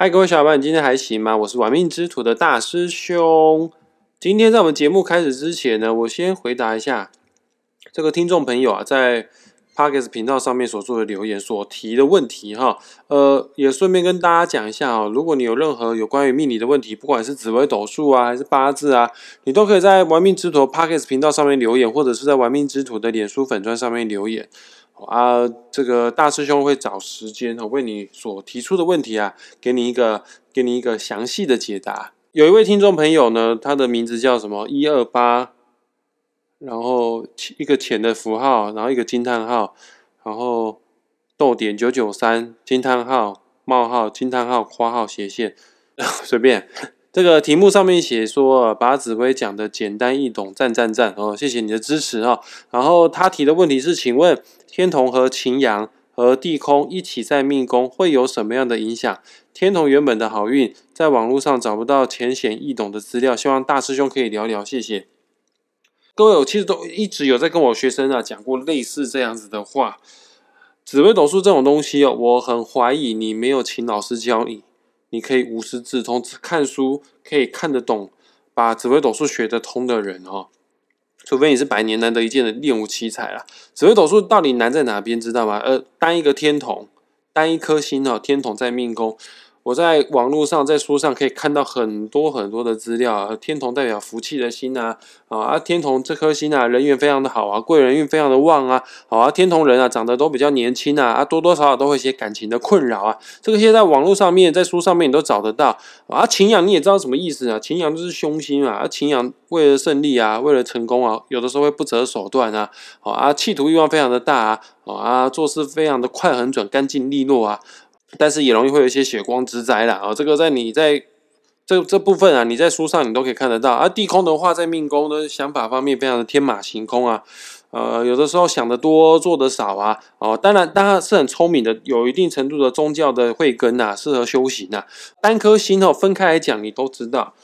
嗨，各位小伙伴，你今天还行吗？我是玩命之徒的大师兄。今天在我们节目开始之前呢，我先回答一下这个听众朋友啊，在 Parkes 频道上面所做的留言所提的问题哈。呃，也顺便跟大家讲一下哦，如果你有任何有关于命理的问题，不管是紫微斗数啊，还是八字啊，你都可以在玩命之徒 Parkes 频道上面留言，或者是在玩命之徒的脸书粉砖上面留言。啊，这个大师兄会找时间哦，为你所提出的问题啊，给你一个给你一个详细的解答。有一位听众朋友呢，他的名字叫什么？一二八，然后一个浅的符号，然后一个惊叹号，然后逗点九九三惊叹号冒号惊叹号括号斜线，随便。这个题目上面写说，把紫薇讲的简单易懂，赞赞赞哦！谢谢你的支持哦。然后他提的问题是，请问天同和擎羊和地空一起在命宫会有什么样的影响？天同原本的好运，在网络上找不到浅显易懂的资料，希望大师兄可以聊聊，谢谢。各位，我其实都一直有在跟我学生啊讲过类似这样子的话。紫微斗数这种东西哦，我很怀疑你没有请老师教你。你可以无师自通，只看书可以看得懂，把紫微斗数学得通的人哦，除非你是百年难得一见的练武奇才啦。紫微斗数到底难在哪边，知道吗？呃，单一个天同，单一颗星哦，天同在命宫。我在网络上，在书上可以看到很多很多的资料啊。天同代表福气的心啊，啊，天同这颗心啊，人缘非常的好啊，贵人运非常的旺啊，好啊，天同人啊，长得都比较年轻啊，啊，多多少少都会些感情的困扰啊。这个现在网络上面，在书上面你都找得到啊。擎羊你也知道什么意思啊？擎羊就是凶星啊，啊，擎羊为了胜利啊，为了成功啊，有的时候会不择手段啊，好啊，企图欲望非常的大啊，好啊，做事非常的快很准，干净利落啊。但是也容易会有一些血光之灾啦啊！这个在你在这这部分啊，你在书上你都可以看得到。而地空的话，在命宫的想法方面非常的天马行空啊，呃，有的时候想的多，做的少啊。哦，当然，当然是很聪明的，有一定程度的宗教的慧根呐，适合修行呐。单颗星哦，分开来讲，你都知道。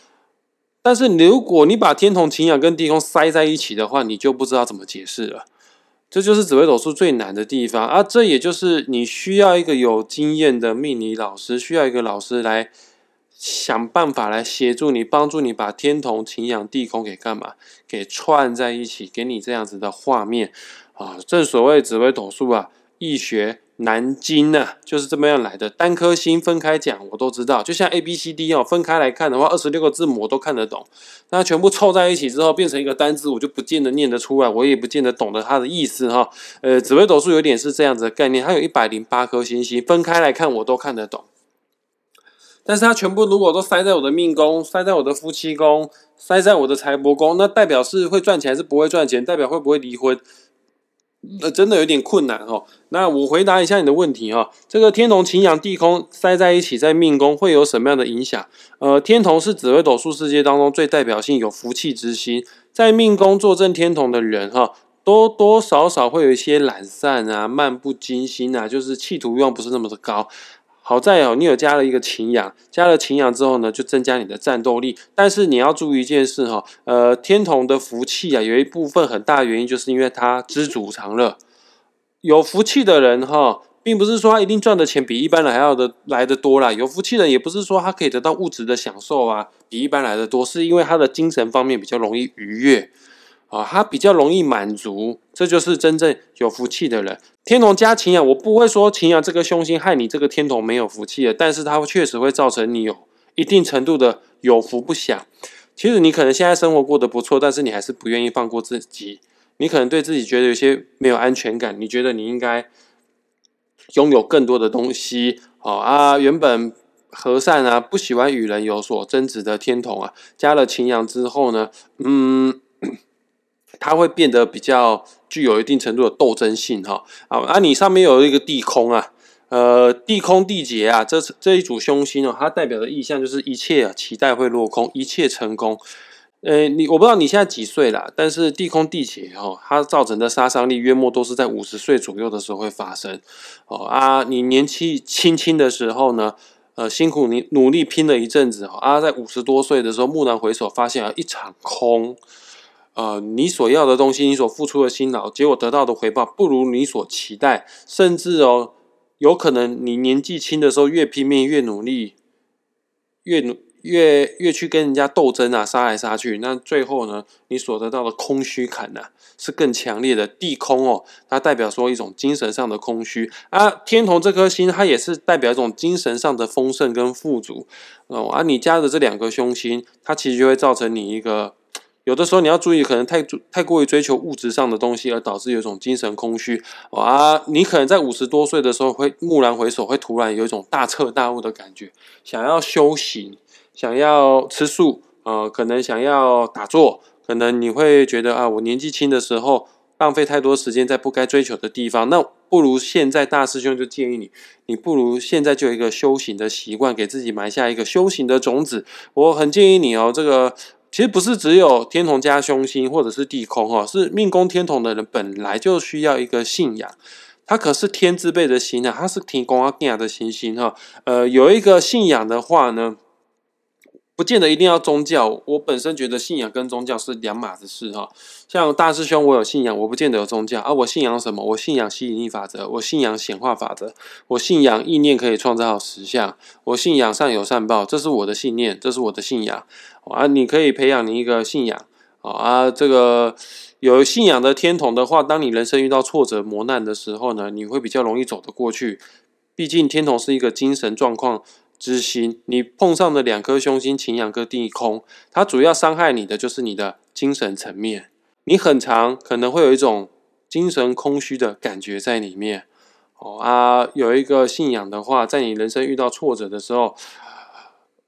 但是如果你把天同、擎羊跟地空塞在一起的话，你就不知道怎么解释了。这就是紫微斗数最难的地方啊！这也就是你需要一个有经验的命理老师，需要一个老师来想办法来协助你，帮助你把天同、擎羊、地空给干嘛？给串在一起，给你这样子的画面啊！正所谓紫微斗数啊，易学。南京呢，就是这么样来的。单颗星分开讲，我都知道。就像 A B C D 哦，分开来看的话，二十六个字母我都看得懂。那全部凑在一起之后，变成一个单字，我就不见得念得出来，我也不见得懂得它的意思哈。呃，紫微斗数有点是这样子的概念，它有一百零八颗星星，分开来看我都看得懂。但是它全部如果都塞在我的命宫，塞在我的夫妻宫，塞在我的财帛宫，那代表是会赚钱还是不会赚钱？代表会不会离婚？那真的有点困难哈。那我回答一下你的问题哈。这个天同、擎羊、地空塞在一起，在命宫会有什么样的影响？呃，天同是紫微斗数世界当中最代表性有福气之星，在命宫坐镇天同的人哈，多多少少会有一些懒散啊、漫不经心啊，就是企图欲望不是那么的高。好在哦，你有加了一个擎羊，加了擎羊之后呢，就增加你的战斗力。但是你要注意一件事哈，呃，天同的福气啊，有一部分很大原因就是因为他知足常乐。有福气的人哈，并不是说他一定赚的钱比一般人还要的来的多啦。有福气的人也不是说他可以得到物质的享受啊，比一般来的多，是因为他的精神方面比较容易愉悦。啊，他比较容易满足，这就是真正有福气的人。天同加擎羊，我不会说擎羊这个凶星害你这个天同没有福气的，但是它确实会造成你有一定程度的有福不享。其实你可能现在生活过得不错，但是你还是不愿意放过自己。你可能对自己觉得有些没有安全感，你觉得你应该拥有更多的东西。好啊，原本和善啊，不喜欢与人有所争执的天同啊，加了擎羊之后呢，嗯。它会变得比较具有一定程度的斗争性哈啊，啊，你上面有一个地空啊，呃，地空地劫啊，这这一组凶星哦，它代表的意象就是一切啊期待会落空，一切成功。呃，你我不知道你现在几岁了，但是地空地劫哈，它造成的杀伤力约莫都是在五十岁左右的时候会发生哦啊，你年纪轻轻的时候呢，呃，辛苦你努力拼了一阵子啊，在五十多岁的时候蓦然回首，发现啊一场空。呃，你所要的东西，你所付出的辛劳，结果得到的回报不如你所期待，甚至哦，有可能你年纪轻的时候越拼命越努力，越努越越去跟人家斗争啊，杀来杀去，那最后呢，你所得到的空虚感呢，是更强烈的。地空哦，它代表说一种精神上的空虚啊。天同这颗星，它也是代表一种精神上的丰盛跟富足哦。啊，你加的这两颗凶星，它其实就会造成你一个。有的时候你要注意，可能太太过于追求物质上的东西，而导致有一种精神空虚啊。你可能在五十多岁的时候会蓦然回首，会突然有一种大彻大悟的感觉，想要修行，想要吃素，呃，可能想要打坐，可能你会觉得啊，我年纪轻的时候浪费太多时间在不该追求的地方，那不如现在大师兄就建议你，你不如现在就有一个修行的习惯，给自己埋下一个修行的种子。我很建议你哦，这个。其实不是只有天同加凶星或者是地空哈，是命宫天同的人本来就需要一个信仰，他可是天之辈的星啊，他是提供阿亚的行星哈，呃，有一个信仰的话呢。不见得一定要宗教，我本身觉得信仰跟宗教是两码子事哈。像大师兄，我有信仰，我不见得有宗教啊。我信仰什么？我信仰吸引力法则，我信仰显化法则，我信仰意念可以创造好实相，我信仰善有善报，这是我的信念，这是我的信仰啊。你可以培养你一个信仰啊。这个有信仰的天童的话，当你人生遇到挫折磨难的时候呢，你会比较容易走得过去。毕竟天童是一个精神状况。之心，你碰上的两颗凶星擎羊跟地空，它主要伤害你的就是你的精神层面。你很长可能会有一种精神空虚的感觉在里面。哦啊，有一个信仰的话，在你人生遇到挫折的时候，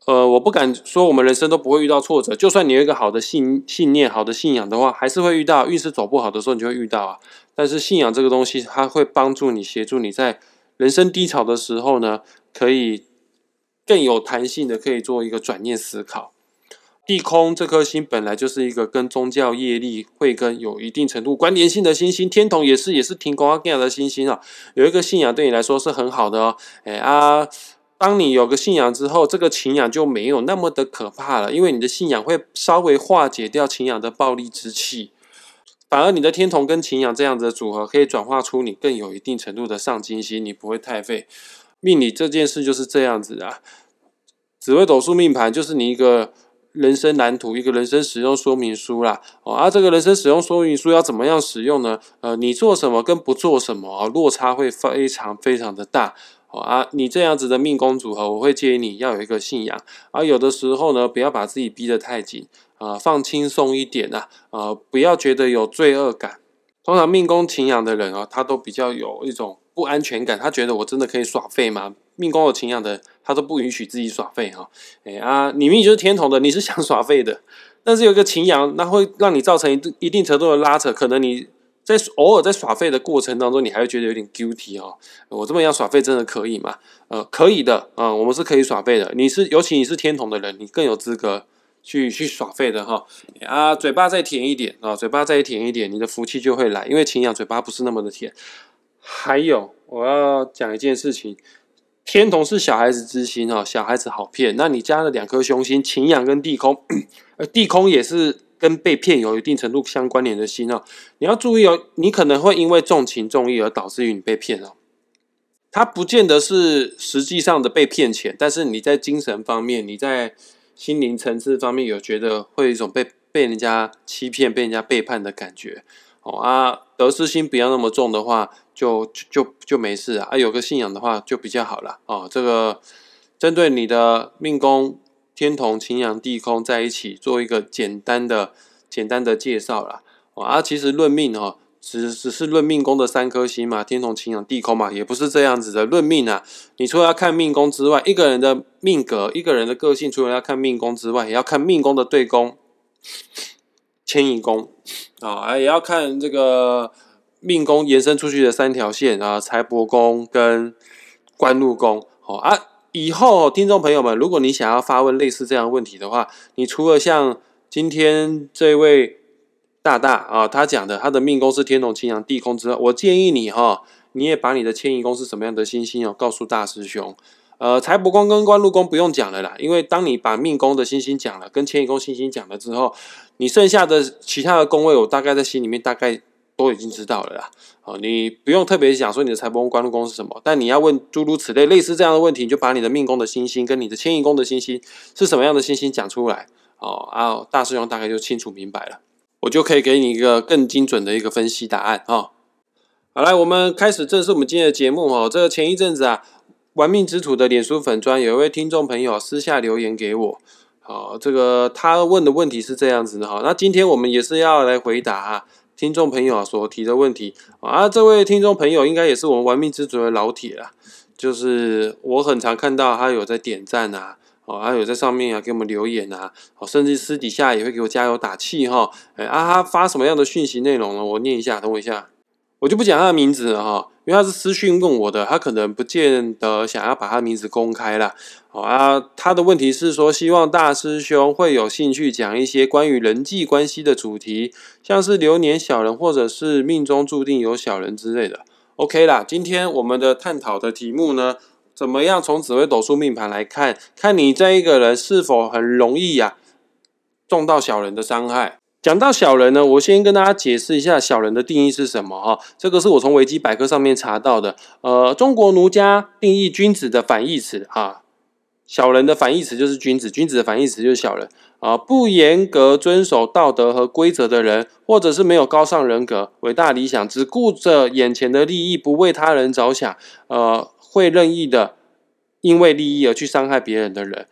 呃，我不敢说我们人生都不会遇到挫折。就算你有一个好的信信念、好的信仰的话，还是会遇到运势走不好的时候，你就会遇到啊。但是信仰这个东西，它会帮助你、协助你在人生低潮的时候呢，可以。更有弹性的可以做一个转念思考。地空这颗星本来就是一个跟宗教业力慧根有一定程度关联性的星星，天同也是也是天宫阿盖的星星啊。有一个信仰对你来说是很好的哦。哎啊，当你有个信仰之后，这个情仰就没有那么的可怕了，因为你的信仰会稍微化解掉情仰的暴力之气，反而你的天同跟情仰这样子的组合，可以转化出你更有一定程度的上进心，你不会太废。命理这件事就是这样子啊，紫微斗数命盘就是你一个人生蓝图，一个人生使用说明书啦。哦，啊，这个人生使用说明书要怎么样使用呢？呃，你做什么跟不做什么啊，落差会非常非常的大。哦啊，你这样子的命宫组合，我会建议你要有一个信仰。而有的时候呢，不要把自己逼得太紧啊，放轻松一点呐，啊，不要觉得有罪恶感。通常命宫情养的人啊，他都比较有一种。不安全感，他觉得我真的可以耍废吗？命宫有情养的，他都不允许自己耍废哈。哎啊，你命就是天同的，你是想耍废的，但是有个情养，那会让你造成一一定程度的拉扯。可能你在偶尔在耍废的过程当中，你还会觉得有点 guilty 哈。我这么样耍废真的可以吗？呃，可以的啊，我们是可以耍废的。你是尤其你是天同的人，你更有资格去去耍废的哈。啊，嘴巴再甜一点啊，嘴巴再甜一点，你的福气就会来，因为情养嘴巴不是那么的甜。还有，我要讲一件事情，天同是小孩子之心哦，小孩子好骗。那你加了两颗凶星，擎羊跟地空，呃，地空也是跟被骗有一定程度相关联的心哦。你要注意哦，你可能会因为重情重义而导致于你被骗哦。他不见得是实际上的被骗钱，但是你在精神方面，你在心灵层次方面有觉得会有一种被被人家欺骗、被人家背叛的感觉哦啊。得失心不要那么重的话。就就就没事啊！有个信仰的话就比较好了哦。这个针对你的命宫天同、擎羊、地空在一起做一个简单的、简单的介绍了啊。其实论命哦，只只是论命宫的三颗星嘛，天同、擎羊、地空嘛，也不是这样子的。论命啊，你除了要看命宫之外，一个人的命格、一个人的个性，除了要看命宫之外，也要看命宫的对宫、迁移宫啊，也要看这个。命宫延伸出去的三条线啊，财帛宫跟官禄宫。好啊，以后听众朋友们，如果你想要发问类似这样问题的话，你除了像今天这位大大啊，他讲的他的命宫是天同、青阳、地空之外，我建议你哈，你也把你的迁移宫是什么样的星星哦，告诉大师兄。呃，财帛宫跟官禄宫不用讲了啦，因为当你把命宫的星星讲了，跟迁移宫星星讲了之后，你剩下的其他的宫位，我大概在心里面大概。都已经知道了啦。哦，你不用特别想说你的财帛宫、官禄宫是什么，但你要问诸如此类类似这样的问题，你就把你的命宫的星星跟你的迁移宫的星星是什么样的星星讲出来。哦，啊，大师兄大概就清楚明白了，我就可以给你一个更精准的一个分析答案啊。好，来，我们开始正式我们今天的节目哦。这个前一阵子啊，玩命之徒的脸书粉专有一位听众朋友私下留言给我。好，这个他问的问题是这样子的哈，那今天我们也是要来回答听众朋友啊所提的问题啊。这位听众朋友应该也是我们玩命之主的老铁啦，就是我很常看到他有在点赞啊，哦，还有在上面啊给我们留言啊，哦，甚至私底下也会给我加油打气哈。哎啊，他发什么样的讯息内容呢？我念一下，等我一下。我就不讲他的名字了哈，因为他是私讯问我的，他可能不见得想要把他名字公开了。好啊，他的问题是说，希望大师兄会有兴趣讲一些关于人际关系的主题，像是流年小人或者是命中注定有小人之类的。OK 啦，今天我们的探讨的题目呢，怎么样从紫微斗数命盘来看，看你这一个人是否很容易呀，中到小人的伤害。讲到小人呢，我先跟大家解释一下小人的定义是什么哈。这个是我从维基百科上面查到的。呃，中国儒家定义君子的反义词啊，小人的反义词就是君子，君子的反义词就是小人啊。不严格遵守道德和规则的人，或者是没有高尚人格、伟大理想，只顾着眼前的利益，不为他人着想，呃，会任意的因为利益而去伤害别人的人，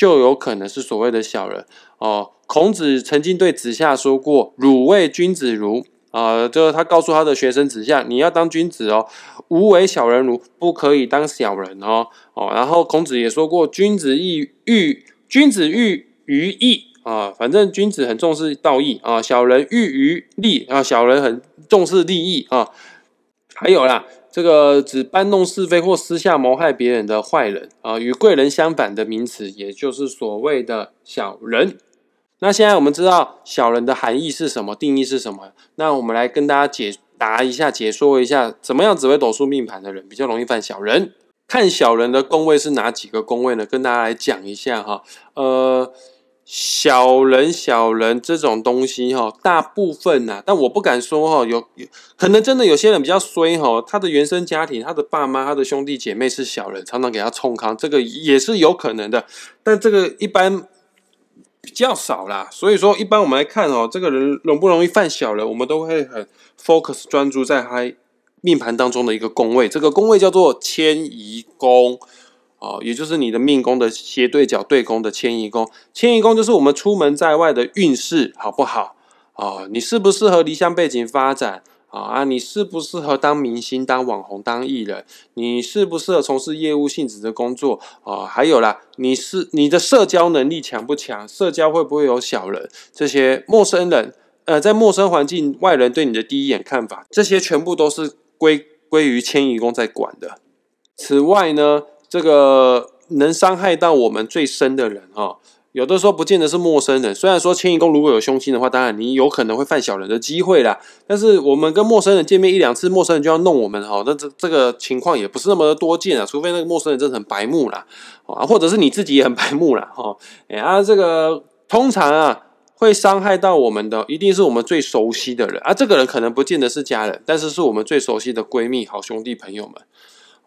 就有可能是所谓的小人哦。孔子曾经对子夏说过：“汝为君子如啊，就是他告诉他的学生子夏，你要当君子哦，无为小人如，不可以当小人哦哦。”然后孔子也说过：“君子义欲，君子欲于义啊，反正君子很重视道义啊，小人欲于利啊，小人很重视利益啊。还有啦，这个只搬弄是非或私下谋害别人的坏人啊，与贵人相反的名词，也就是所谓的小人。”那现在我们知道小人的含义是什么，定义是什么？那我们来跟大家解答一下，解说一下，怎么样只会斗数命盘的人比较容易犯小人？看小人的宫位是哪几个宫位呢？跟大家来讲一下哈。呃，小人小人这种东西哈，大部分呐，但我不敢说哈，有可能真的有些人比较衰哈，他的原生家庭，他的爸妈，他的兄弟姐妹是小人，常常给他冲康，这个也是有可能的。但这个一般。比较少啦，所以说一般我们来看哦，这个人容不容易犯小人，我们都会很 focus 专注在他命盘当中的一个宫位，这个宫位叫做迁移宫哦，也就是你的命宫的斜对角对宫的迁移宫。迁移宫就是我们出门在外的运势好不好哦？你适不适合离乡背景发展？啊，你适不适合当明星、当网红、当艺人？你适不适合从事业务性质的工作？啊，还有啦，你是你的社交能力强不强？社交会不会有小人？这些陌生人，呃，在陌生环境，外人对你的第一眼看法，这些全部都是归归于迁移宫在管的。此外呢，这个能伤害到我们最深的人，哈。有的时候不见得是陌生人，虽然说迁移宫如果有凶星的话，当然你有可能会犯小人的机会啦。但是我们跟陌生人见面一两次，陌生人就要弄我们哈，那这这个情况也不是那么的多见啊。除非那个陌生人真的很白目啦，啊，或者是你自己也很白目啦，哈。哎啊，这个通常啊会伤害到我们的，一定是我们最熟悉的人啊。这个人可能不见得是家人，但是是我们最熟悉的闺蜜、好兄弟、朋友们。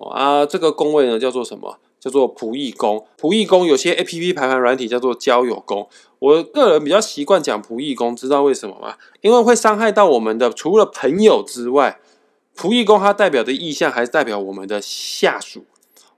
啊，这个宫位呢叫做什么？叫做仆役宫，仆役宫有些 A P P 排盘软体叫做交友宫。我个人比较习惯讲仆役宫，知道为什么吗？因为会伤害到我们的，除了朋友之外，仆役宫它代表的意象还代表我们的下属、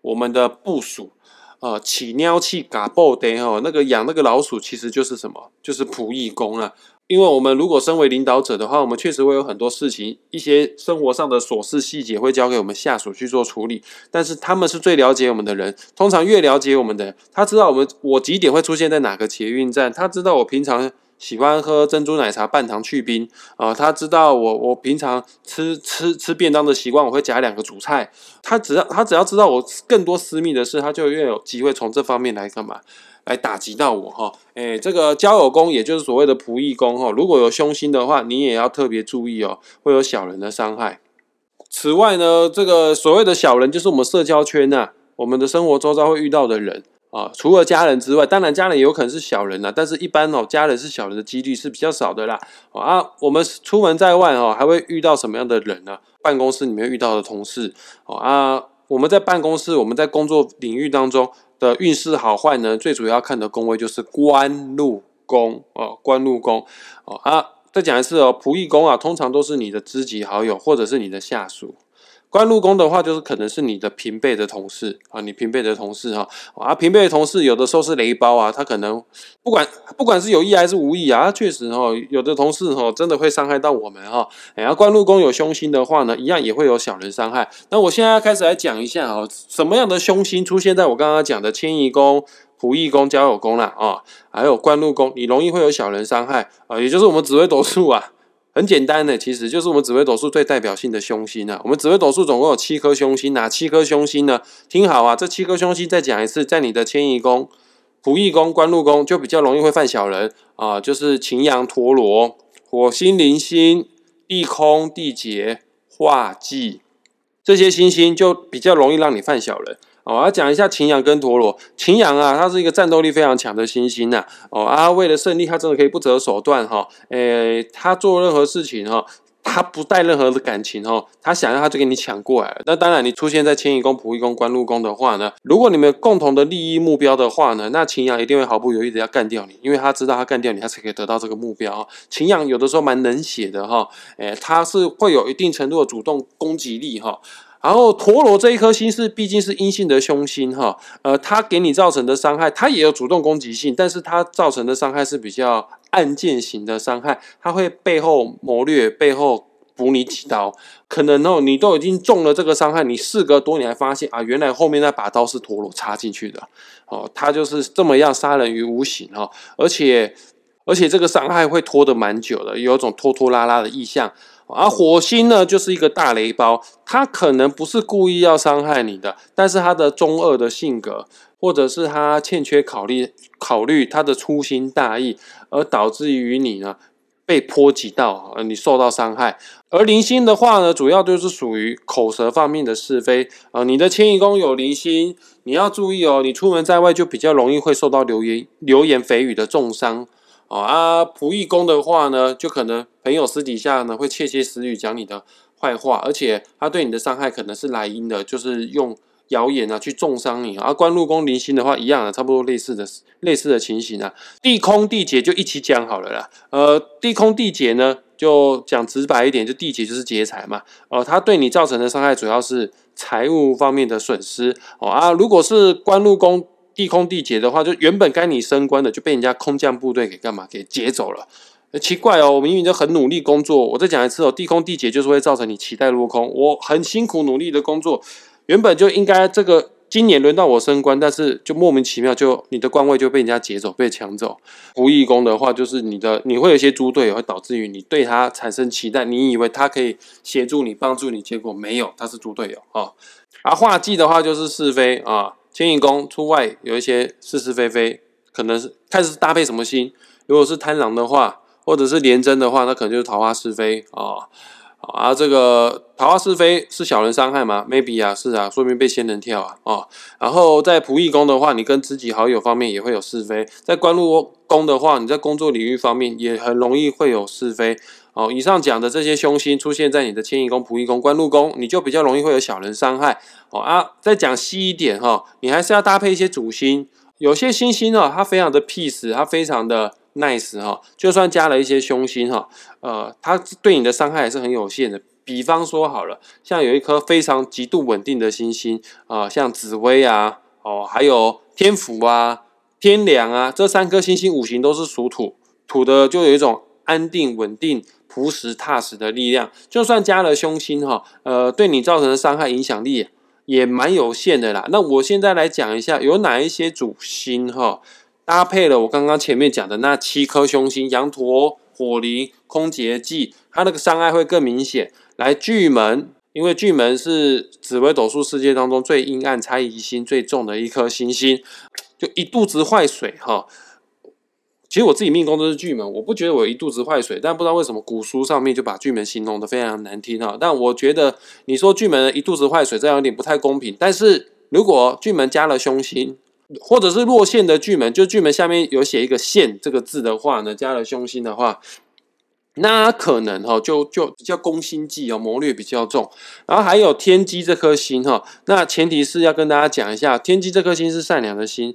我们的部属。呃，起尿气嘎爆的哦，那个养那个老鼠其实就是什么？就是仆役宫啊。因为我们如果身为领导者的话，我们确实会有很多事情，一些生活上的琐事细节会交给我们下属去做处理。但是他们是最了解我们的人，通常越了解我们的，他知道我们我几点会出现在哪个捷运站，他知道我平常喜欢喝珍珠奶茶半糖去冰啊，他知道我我平常吃吃吃便当的习惯，我会夹两个主菜。他只要他只要知道我更多私密的事，他就越有机会从这方面来干嘛？来打击到我哈，哎，这个交友宫，也就是所谓的仆役宫哈，如果有凶星的话，你也要特别注意哦，会有小人的伤害。此外呢，这个所谓的小人，就是我们社交圈呐，我们的生活周遭会遇到的人啊，除了家人之外，当然家人也有可能是小人呐，但是一般哦，家人是小人的几率是比较少的啦。啊，我们出门在外哦，还会遇到什么样的人呢？办公室里面遇到的同事哦啊，我们在办公室，我们在工作领域当中的运势好坏呢，最主要看的宫位就是官禄宫哦，官禄宫哦啊，再讲一次哦，仆役宫啊，通常都是你的知己好友或者是你的下属。官禄宫的话，就是可能是你的平辈的同事啊，你平辈的同事哈啊，平辈的同事有的时候是雷包啊，他可能不管不管是有意还是无意啊，确实哈，有的同事哈真的会伤害到我们哈。然后，官禄宫有凶星的话呢，一样也会有小人伤害。那我现在开始来讲一下啊，什么样的凶星出现在我刚刚讲的迁移宫、仆役宫、交友宫了啊，还有官禄宫，你容易会有小人伤害啊，也就是我们紫微斗数啊。很简单的，其实就是我们紫微斗数最代表性的凶星啊。我们紫微斗数总共有七颗凶星，哪七颗凶星呢？听好啊，这七颗凶星再讲一次，在你的迁移宫、仆役宫、官禄宫就比较容易会犯小人啊，就是擎羊、陀罗、火星、铃星、地空、地劫、化忌这些星星就比较容易让你犯小人。我要讲一下擎羊跟陀螺。擎羊啊，它是一个战斗力非常强的星星呐。哦啊，为了胜利，他真的可以不择手段哈。诶，他做任何事情哈，他不带任何的感情哈，他想要他就给你抢过来。那当然，你出现在迁移宫、仆役宫、官禄宫的话呢，如果你们共同的利益目标的话呢，那秦阳一定会毫不犹豫的要干掉你，因为他知道他干掉你，他才可以得到这个目标。秦阳有的时候蛮冷血的哈，诶，他是会有一定程度的主动攻击力哈。然后陀螺这一颗星是毕竟是阴性的凶星哈，呃，它给你造成的伤害，它也有主动攻击性，但是它造成的伤害是比较暗箭型的伤害，它会背后谋略，背后补你几刀，可能哦，你都已经中了这个伤害，你事隔多年才发现啊，原来后面那把刀是陀螺插进去的，哦，它就是这么样杀人于无形哈，而且而且这个伤害会拖得蛮久的，有一种拖拖拉拉的意象。而火星呢，就是一个大雷包，他可能不是故意要伤害你的，但是他的中二的性格，或者是他欠缺考虑考虑他的粗心大意，而导致于你呢被波及到，而你受到伤害。而零星的话呢，主要就是属于口舌方面的是非啊。你的迁移宫有零星，你要注意哦，你出门在外就比较容易会受到流言流言蜚语的重伤。哦啊，仆役宫的话呢，就可能朋友私底下呢会窃窃私语讲你的坏话，而且他对你的伤害可能是来阴的，就是用谣言啊去重伤你。而官禄宫零星的话，一样的，差不多类似的类似的情形啊。地空地劫就一起讲好了啦。呃，地空地劫呢，就讲直白一点，就地劫就是劫财嘛。呃，他对你造成的伤害主要是财务方面的损失。哦啊，如果是官禄宫。地空地劫的话，就原本该你升官的，就被人家空降部队给干嘛？给劫走了。奇怪哦，我明明就很努力工作。我再讲一次哦，地空地劫就是会造成你期待落空。我很辛苦努力的工作，原本就应该这个今年轮到我升官，但是就莫名其妙就你的官位就被人家劫走，被抢走。不义工的话，就是你的你会有一些猪队友，会导致于你对他产生期待，你以为他可以协助你、帮助你，结果没有，他是猪队友啊。而画技的话，就是是非啊。迁移宫出外有一些是是非非，可能是看是搭配什么星。如果是贪狼的话，或者是廉贞的话，那可能就是桃花是非啊。啊，这个桃花是非是小人伤害吗？Maybe 啊，是啊，说明被仙人跳啊。哦，然后在仆役宫的话，你跟知己好友方面也会有是非。在官禄宫的话，你在工作领域方面也很容易会有是非。哦，以上讲的这些凶星出现在你的迁移宫、仆役宫、官禄宫，你就比较容易会有小人伤害。哦啊，再讲细一点哈，你还是要搭配一些主星。有些星星哦，它非常的 peace，它非常的 nice 哈。就算加了一些凶星哈，呃，它对你的伤害也是很有限的。比方说好了，像有一颗非常极度稳定的星星啊，像紫薇啊，哦，还有天府啊、天梁啊，这三颗星星五行都是属土，土的就有一种安定稳定。朴实踏实的力量，就算加了凶星哈，呃，对你造成的伤害影响力也蛮有限的啦。那我现在来讲一下，有哪一些主星哈，搭配了我刚刚前面讲的那七颗凶星，羊驼、火灵、空劫忌，它那个伤害会更明显。来巨门，因为巨门是紫微斗数世界当中最阴暗、猜疑心最重的一颗星星，就一肚子坏水哈。其实我自己命宫都是巨门，我不觉得我一肚子坏水，但不知道为什么古书上面就把巨门形容的非常难听哈。但我觉得你说巨门一肚子坏水，这样有点不太公平。但是如果巨门加了凶星或者是落线的巨门，就巨门下面有写一个线这个字的话呢，加了凶星的话，那可能哈就就比较攻心计哦，谋略比较重。然后还有天机这颗星哈，那前提是要跟大家讲一下，天机这颗星是善良的心。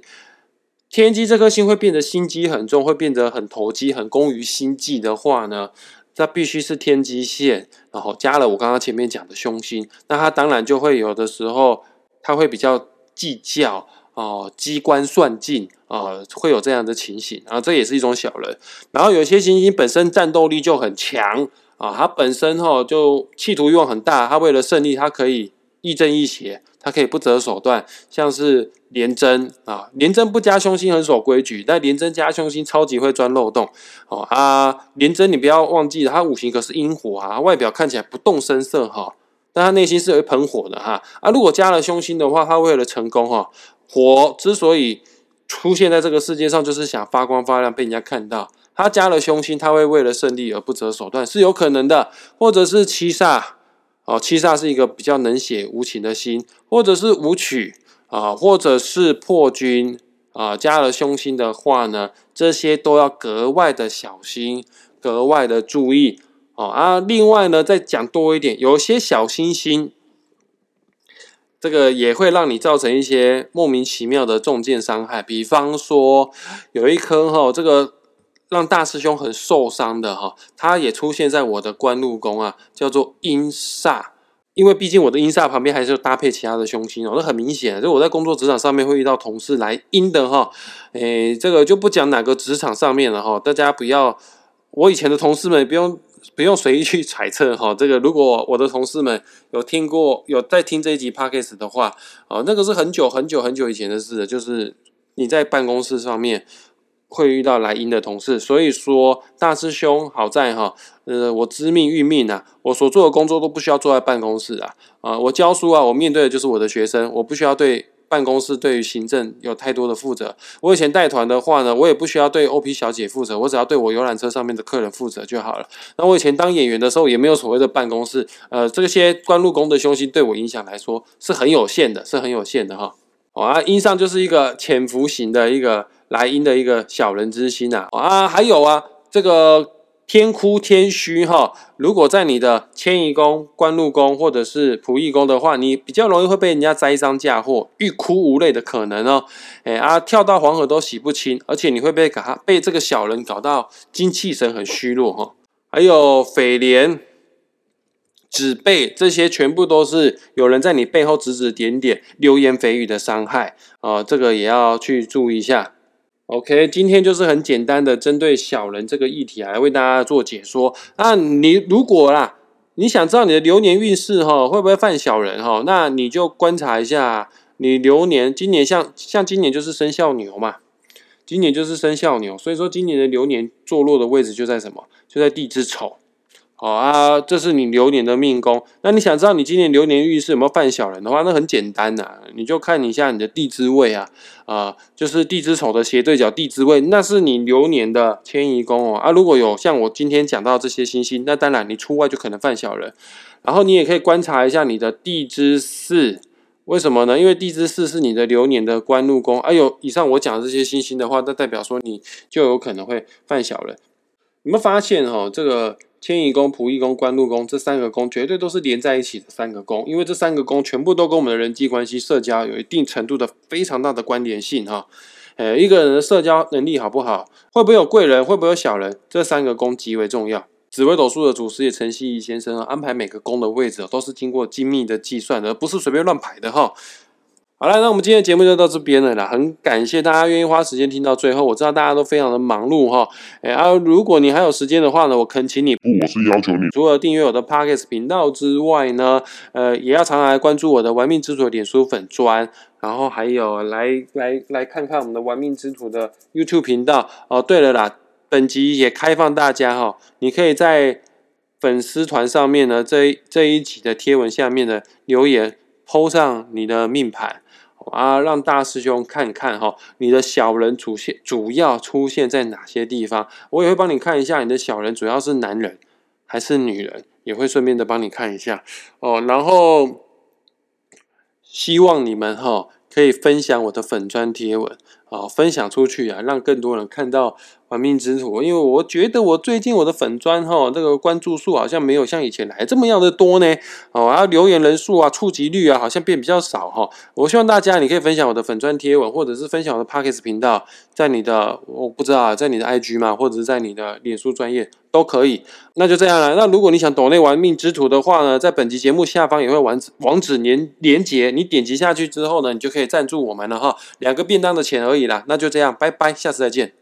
天机这颗星会变得心机很重，会变得很投机、很攻于心计的话呢，那必须是天机线，然后加了我刚刚前面讲的凶星，那他当然就会有的时候，他会比较计较哦，机关算尽啊，会有这样的情形啊，这也是一种小人。然后有些行星本身战斗力就很强啊，他本身哈就企图欲望很大，他为了胜利，他可以亦正亦邪。他可以不择手段，像是廉贞啊，廉贞不加凶星很守规矩，但廉贞加凶星超级会钻漏洞哦啊！廉贞你不要忘记了，它五行可是阴火啊，外表看起来不动声色哈，但他内心是有一盆火的哈啊！如果加了凶星的话，他为了成功哈，火之所以出现在这个世界上，就是想发光发亮，被人家看到。他加了凶星，他会为了胜利而不择手段，是有可能的，或者是七煞。哦，七煞是一个比较冷血无情的心，或者是武曲啊，或者是破军啊，加了凶星的话呢，这些都要格外的小心，格外的注意哦啊。另外呢，再讲多一点，有些小星星，这个也会让你造成一些莫名其妙的重剑伤害。比方说，有一颗哈，这个。让大师兄很受伤的哈，他也出现在我的官禄宫啊，叫做阴煞。因为毕竟我的阴煞旁边还是搭配其他的凶星哦，那很明显，就我在工作职场上面会遇到同事来阴的哈。诶，这个就不讲哪个职场上面了哈，大家不要，我以前的同事们不用不用随意去揣测哈。这个如果我的同事们有听过有在听这一集 podcast 的话，哦，那个是很久很久很久以前的事了，就是你在办公室上面。会遇到来阴的同事，所以说大师兄好在哈，呃，我知命运命啊，我所做的工作都不需要坐在办公室啊，啊，我教书啊，我面对的就是我的学生，我不需要对办公室对于行政有太多的负责。我以前带团的话呢，我也不需要对 O P 小姐负责，我只要对我游览车上面的客人负责就好了。那我以前当演员的时候，也没有所谓的办公室，呃，这些官禄宫的凶星对我影响来说是很有限的，是很有限的哈。啊，阴上就是一个潜伏型的一个。来阴的一个小人之心呐啊，还有啊，这个天哭天虚哈，如果在你的迁移宫、官禄宫或者是仆役宫的话，你比较容易会被人家栽赃嫁祸、欲哭无泪的可能哦。哎啊，跳到黄河都洗不清，而且你会被搞被这个小人搞到精气神很虚弱哈。还有匪廉、指背这些，全部都是有人在你背后指指点点、流言蜚语的伤害啊，这个也要去注意一下。OK，今天就是很简单的针对小人这个议题来为大家做解说。那你如果啦，你想知道你的流年运势哈，会不会犯小人哈？那你就观察一下你流年，今年像像今年就是生肖牛嘛，今年就是生肖牛，所以说今年的流年坐落的位置就在什么？就在地支丑。哦啊，这是你流年的命宫。那你想知道你今年流年运势有没有犯小人的话，那很简单呐，你就看一下你的地支位啊，啊，就是地支丑的斜对角地支位，那是你流年的迁移宫哦。啊，如果有像我今天讲到这些星星，那当然你出外就可能犯小人。然后你也可以观察一下你的地支四，为什么呢？因为地支四是你的流年的官禄宫。哎呦，以上我讲的这些星星的话，那代表说你就有可能会犯小人。有没有发现哈，这个？迁移宫、仆役宫、官禄宫这三个宫绝对都是连在一起的三个宫，因为这三个宫全部都跟我们的人际关系、社交有一定程度的非常大的关联性哈。呃，一个人的社交能力好不好，会不会有贵人，会不会有小人，这三个宫极为重要。紫微斗数的祖师爷陈希义先生安排每个宫的位置都是经过精密的计算，而不是随便乱排的哈。好了，那我们今天的节目就到这边了啦。很感谢大家愿意花时间听到最后。我知道大家都非常的忙碌哈，哎啊，如果你还有时间的话呢，我恳请你，不，我是要求你，除了订阅我的 Podcast 频道之外呢，呃，也要常常来关注我的玩命之徒脸书粉砖，然后还有来来来看看我们的玩命之徒的 YouTube 频道。哦，对了啦，本集也开放大家哈，你可以在粉丝团上面呢，这这一集的贴文下面的留言，PO 上你的命盘。啊，让大师兄看看哈，你的小人出现主要出现在哪些地方？我也会帮你看一下，你的小人主要是男人还是女人，也会顺便的帮你看一下哦。然后希望你们哈可以分享我的粉砖贴文啊，分享出去啊，让更多人看到。玩命之徒，因为我觉得我最近我的粉砖哈，这个关注数好像没有像以前来这么样的多呢。哦，然后留言人数啊、触及率啊，好像变比较少哈。我希望大家你可以分享我的粉砖贴文，或者是分享我的 Pockets 频道，在你的我不知道啊，在你的 IG 嘛，或者是在你的脸书专业都可以。那就这样了。那如果你想抖内玩命之徒的话呢，在本集节目下方也会网网址连连接，你点击下去之后呢，你就可以赞助我们了哈。两个便当的钱而已啦。那就这样，拜拜，下次再见。